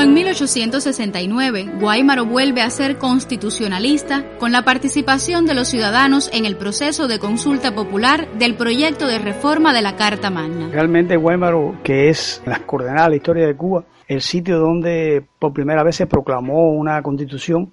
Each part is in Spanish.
Como en 1869, Guaymaro vuelve a ser constitucionalista con la participación de los ciudadanos en el proceso de consulta popular del proyecto de reforma de la Carta Magna. Realmente Guaymaro, que es las coordenadas de la historia de Cuba, el sitio donde por primera vez se proclamó una constitución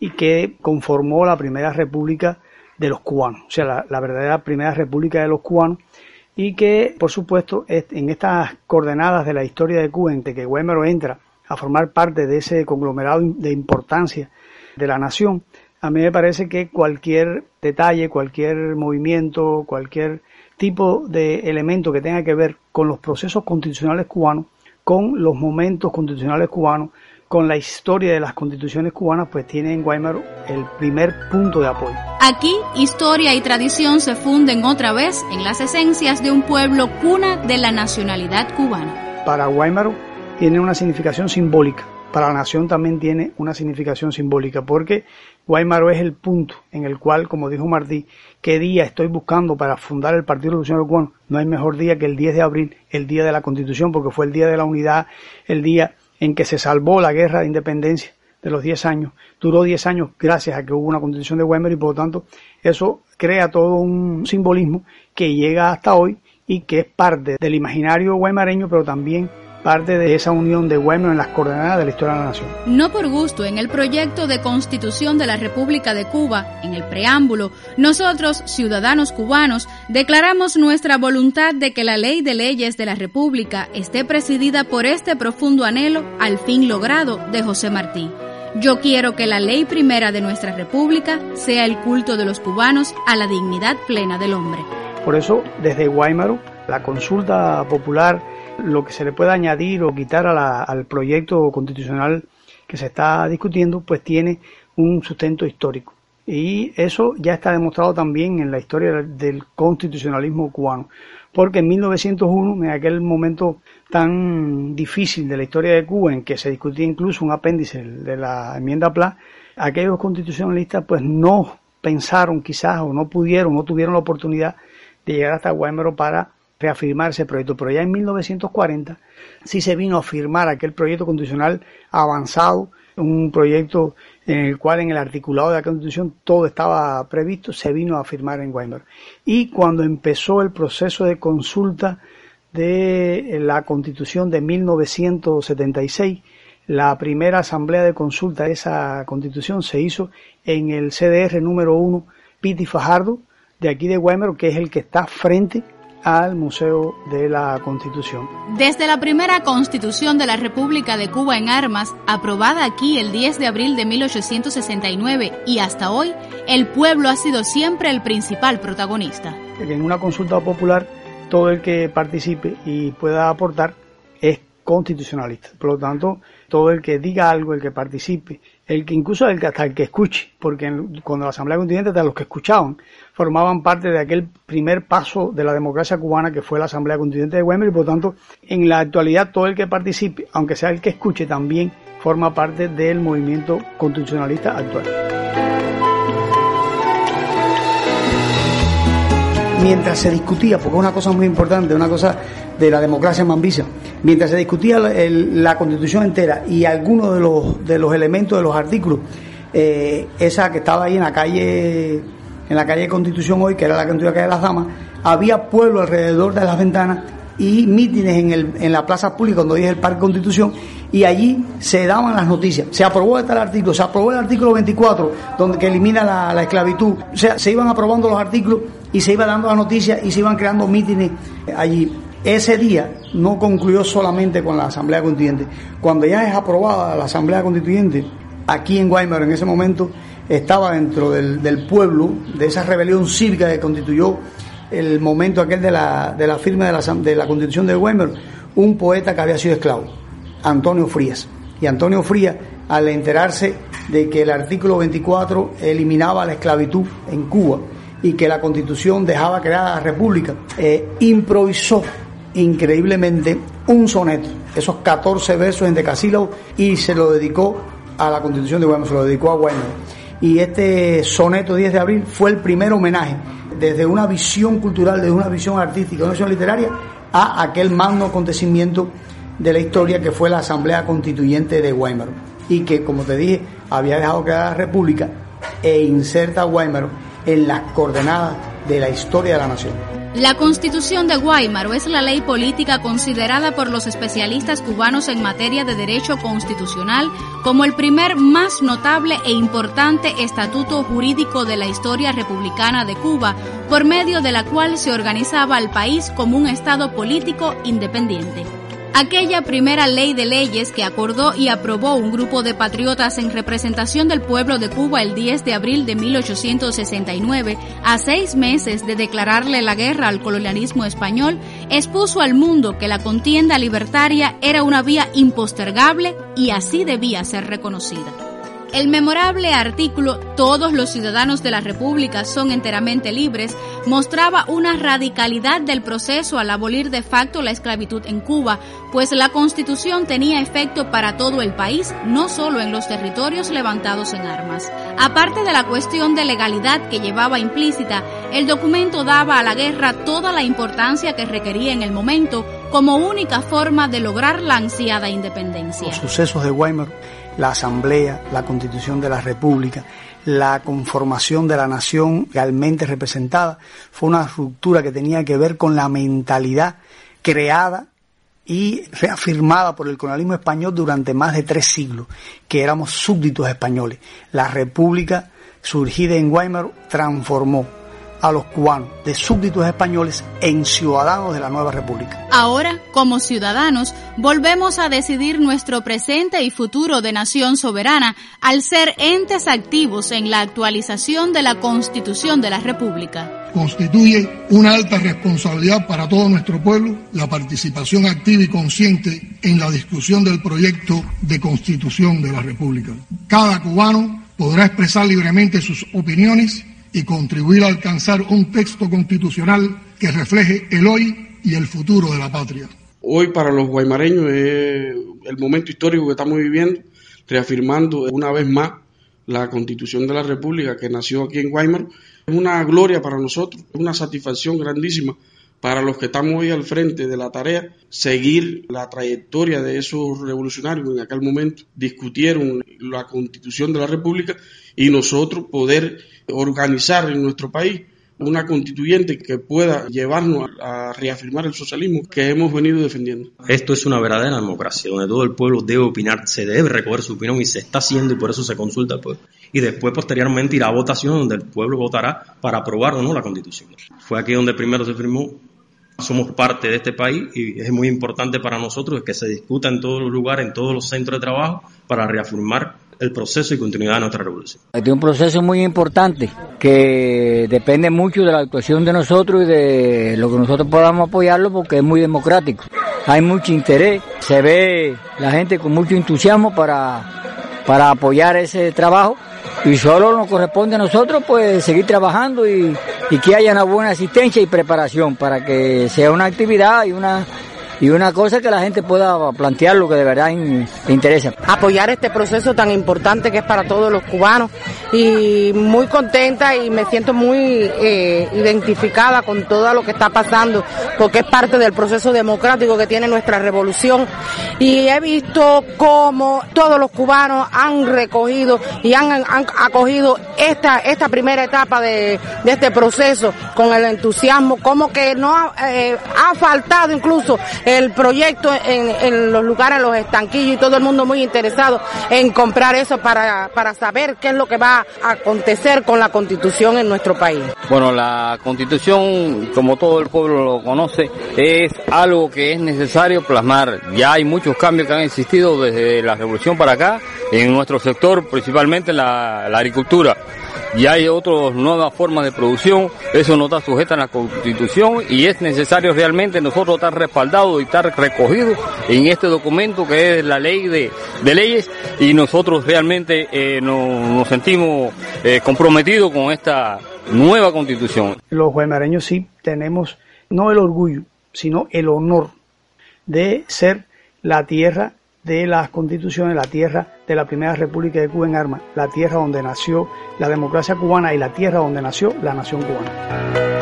y que conformó la primera república de los cubanos, o sea, la, la verdadera primera república de los cubanos y que, por supuesto, en estas coordenadas de la historia de Cuba, en que Guaymaro entra a formar parte de ese conglomerado de importancia de la nación, a mí me parece que cualquier detalle, cualquier movimiento, cualquier tipo de elemento que tenga que ver con los procesos constitucionales cubanos, con los momentos constitucionales cubanos, con la historia de las constituciones cubanas, pues tiene en Guaymaro el primer punto de apoyo. Aquí, historia y tradición se funden otra vez en las esencias de un pueblo cuna de la nacionalidad cubana. Para Guaymaro, tiene una significación simbólica. Para la nación también tiene una significación simbólica, porque Guaymaro es el punto en el cual, como dijo Martí, qué día estoy buscando para fundar el Partido Revolucionario Cubano. No hay mejor día que el 10 de abril, el día de la Constitución, porque fue el día de la unidad, el día en que se salvó la guerra de independencia de los 10 años. Duró 10 años gracias a que hubo una constitución de Guaymaro y por lo tanto eso crea todo un simbolismo que llega hasta hoy y que es parte del imaginario guaymareño, pero también parte de esa unión de Guaymaro en las coordenadas de la historia de la nación. No por gusto, en el proyecto de constitución de la República de Cuba, en el preámbulo, nosotros, ciudadanos cubanos, declaramos nuestra voluntad de que la ley de leyes de la República esté presidida por este profundo anhelo al fin logrado de José Martí. Yo quiero que la ley primera de nuestra República sea el culto de los cubanos a la dignidad plena del hombre. Por eso, desde Guaymaro, la consulta popular lo que se le pueda añadir o quitar al proyecto constitucional que se está discutiendo, pues tiene un sustento histórico. Y eso ya está demostrado también en la historia del constitucionalismo cubano. Porque en 1901, en aquel momento tan difícil de la historia de Cuba, en que se discutía incluso un apéndice de la enmienda PLA, aquellos constitucionalistas pues no pensaron quizás o no pudieron, no tuvieron la oportunidad de llegar hasta Guaymaro para reafirmar ese proyecto, pero ya en 1940 sí se vino a firmar aquel proyecto constitucional avanzado, un proyecto en el cual en el articulado de la Constitución todo estaba previsto, se vino a firmar en Weimar. Y cuando empezó el proceso de consulta de la Constitución de 1976, la primera asamblea de consulta de esa Constitución se hizo en el CDR número 1 Piti Fajardo, de aquí de Weimar, que es el que está frente al Museo de la Constitución. Desde la primera Constitución de la República de Cuba en armas, aprobada aquí el 10 de abril de 1869 y hasta hoy, el pueblo ha sido siempre el principal protagonista. En una consulta popular, todo el que participe y pueda aportar es constitucionalista. Por lo tanto, todo el que diga algo, el que participe, el que incluso el que, hasta el que escuche, porque cuando la Asamblea Constituyente, hasta los que escuchaban, formaban parte de aquel primer paso de la democracia cubana que fue la Asamblea Constituyente de Weimar y por lo tanto, en la actualidad todo el que participe, aunque sea el que escuche, también forma parte del movimiento constitucionalista actual. mientras se discutía, porque es una cosa muy importante, una cosa de la democracia mambisa, mientras se discutía la constitución entera y algunos de los, de los elementos de los artículos, eh, esa que estaba ahí en la calle, en la calle Constitución hoy, que era la calle de las Damas, había pueblo alrededor de las ventanas y mítines en, el, en la plaza pública, donde es el Parque Constitución, y allí se daban las noticias. Se aprobó tal artículo, se aprobó el artículo 24, donde que elimina la, la esclavitud. O sea, se iban aprobando los artículos y se iba dando las noticias y se iban creando mítines allí. Ese día no concluyó solamente con la Asamblea Constituyente. Cuando ya es aprobada la Asamblea Constituyente, aquí en Guaymaro en ese momento, estaba dentro del, pueblo, de esa rebelión cívica que constituyó el momento aquel de la, de la firma de la, de la constitución de Weimar, un poeta que había sido esclavo, Antonio Frías. Y Antonio Frías, al enterarse de que el artículo 24 eliminaba la esclavitud en Cuba y que la constitución dejaba creada la república, eh, improvisó increíblemente un soneto, esos 14 versos en decasílabo, y se lo dedicó a la constitución de Weimar, se lo dedicó a Weimar. Y este soneto 10 de abril fue el primer homenaje desde una visión cultural, desde una visión artística, una visión literaria, a aquel magno acontecimiento de la historia que fue la Asamblea Constituyente de Weimar y que, como te dije, había dejado crear la República e inserta a Weimar en las coordenadas de la historia de la nación. La Constitución de Weimar es la ley política considerada por los especialistas cubanos en materia de derecho constitucional como el primer más notable e importante estatuto jurídico de la historia republicana de Cuba, por medio de la cual se organizaba el país como un Estado político independiente. Aquella primera ley de leyes que acordó y aprobó un grupo de patriotas en representación del pueblo de Cuba el 10 de abril de 1869, a seis meses de declararle la guerra al colonialismo español, expuso al mundo que la contienda libertaria era una vía impostergable y así debía ser reconocida. El memorable artículo Todos los ciudadanos de la República son enteramente libres mostraba una radicalidad del proceso al abolir de facto la esclavitud en Cuba, pues la Constitución tenía efecto para todo el país, no solo en los territorios levantados en armas. Aparte de la cuestión de legalidad que llevaba implícita, el documento daba a la guerra toda la importancia que requería en el momento como única forma de lograr la ansiada independencia. Los sucesos de Weimar la Asamblea, la Constitución de la República, la conformación de la nación realmente representada, fue una ruptura que tenía que ver con la mentalidad creada y reafirmada por el colonialismo español durante más de tres siglos, que éramos súbditos españoles. La República, surgida en Weimar, transformó a los cubanos de súbditos españoles en ciudadanos de la nueva república. Ahora, como ciudadanos, volvemos a decidir nuestro presente y futuro de nación soberana al ser entes activos en la actualización de la Constitución de la República. Constituye una alta responsabilidad para todo nuestro pueblo la participación activa y consciente en la discusión del proyecto de Constitución de la República. Cada cubano podrá expresar libremente sus opiniones y contribuir a alcanzar un texto constitucional que refleje el hoy y el futuro de la patria. Hoy para los guaymareños es el momento histórico que estamos viviendo, reafirmando una vez más la constitución de la República que nació aquí en Guaymar. Es una gloria para nosotros, es una satisfacción grandísima para los que estamos hoy al frente de la tarea, seguir la trayectoria de esos revolucionarios que en aquel momento discutieron la constitución de la República y nosotros poder organizar en nuestro país una constituyente que pueda llevarnos a reafirmar el socialismo que hemos venido defendiendo. Esto es una verdadera democracia, donde todo el pueblo debe opinar, se debe recoger su opinión y se está haciendo y por eso se consulta al pueblo. Y después, posteriormente, irá a votación donde el pueblo votará para aprobar o no la constitución. Fue aquí donde primero se firmó. Somos parte de este país y es muy importante para nosotros que se discuta en todos los lugares, en todos los centros de trabajo, para reafirmar el proceso y continuidad de nuestra revolución. Este es un proceso muy importante que depende mucho de la actuación de nosotros y de lo que nosotros podamos apoyarlo porque es muy democrático. Hay mucho interés, se ve la gente con mucho entusiasmo para, para apoyar ese trabajo y solo nos corresponde a nosotros pues seguir trabajando y, y que haya una buena asistencia y preparación para que sea una actividad y una y una cosa que la gente pueda plantear lo que de verdad interesa. Apoyar este proceso tan importante que es para todos los cubanos y muy contenta y me siento muy eh, identificada con todo lo que está pasando porque es parte del proceso democrático que tiene nuestra revolución y he visto cómo todos los cubanos han recogido y han, acogido esta, esta primera etapa de, este proceso con el entusiasmo, como que no eh, ha faltado incluso el proyecto en, los lugares, los estanquillos y todo el mundo muy interesado en comprar eso para, para saber qué es lo que va a acontecer con la constitución en nuestro país. Bueno, la constitución, como todo el pueblo lo conoce, es algo que es necesario plasmar. Ya hay muchos cambios que han existido desde la revolución para acá en nuestro sector, principalmente la, agricultura. Y hay otras nuevas formas de producción, eso no está sujeto a la Constitución y es necesario realmente nosotros estar respaldados y estar recogidos en este documento que es la ley de, leyes y nosotros realmente eh, nos, sentimos eh, comprometidos con esta nueva constitución. Los guaymareños sí tenemos no el orgullo, sino el honor de ser la tierra de las constituciones, la tierra de la primera república de Cuba en armas, la tierra donde nació la democracia cubana y la tierra donde nació la nación cubana.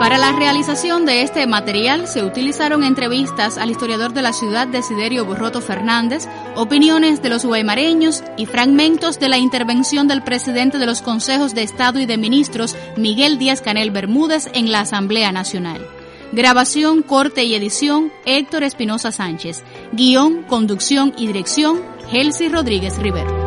Para la realización de este material se utilizaron entrevistas al historiador de la ciudad Desiderio Borroto Fernández, opiniones de los guaymareños y fragmentos de la intervención del presidente de los consejos de Estado y de Ministros, Miguel Díaz Canel Bermúdez, en la Asamblea Nacional. Grabación, corte y edición, Héctor Espinosa Sánchez. Guión, conducción y dirección, Gelsi Rodríguez Rivero.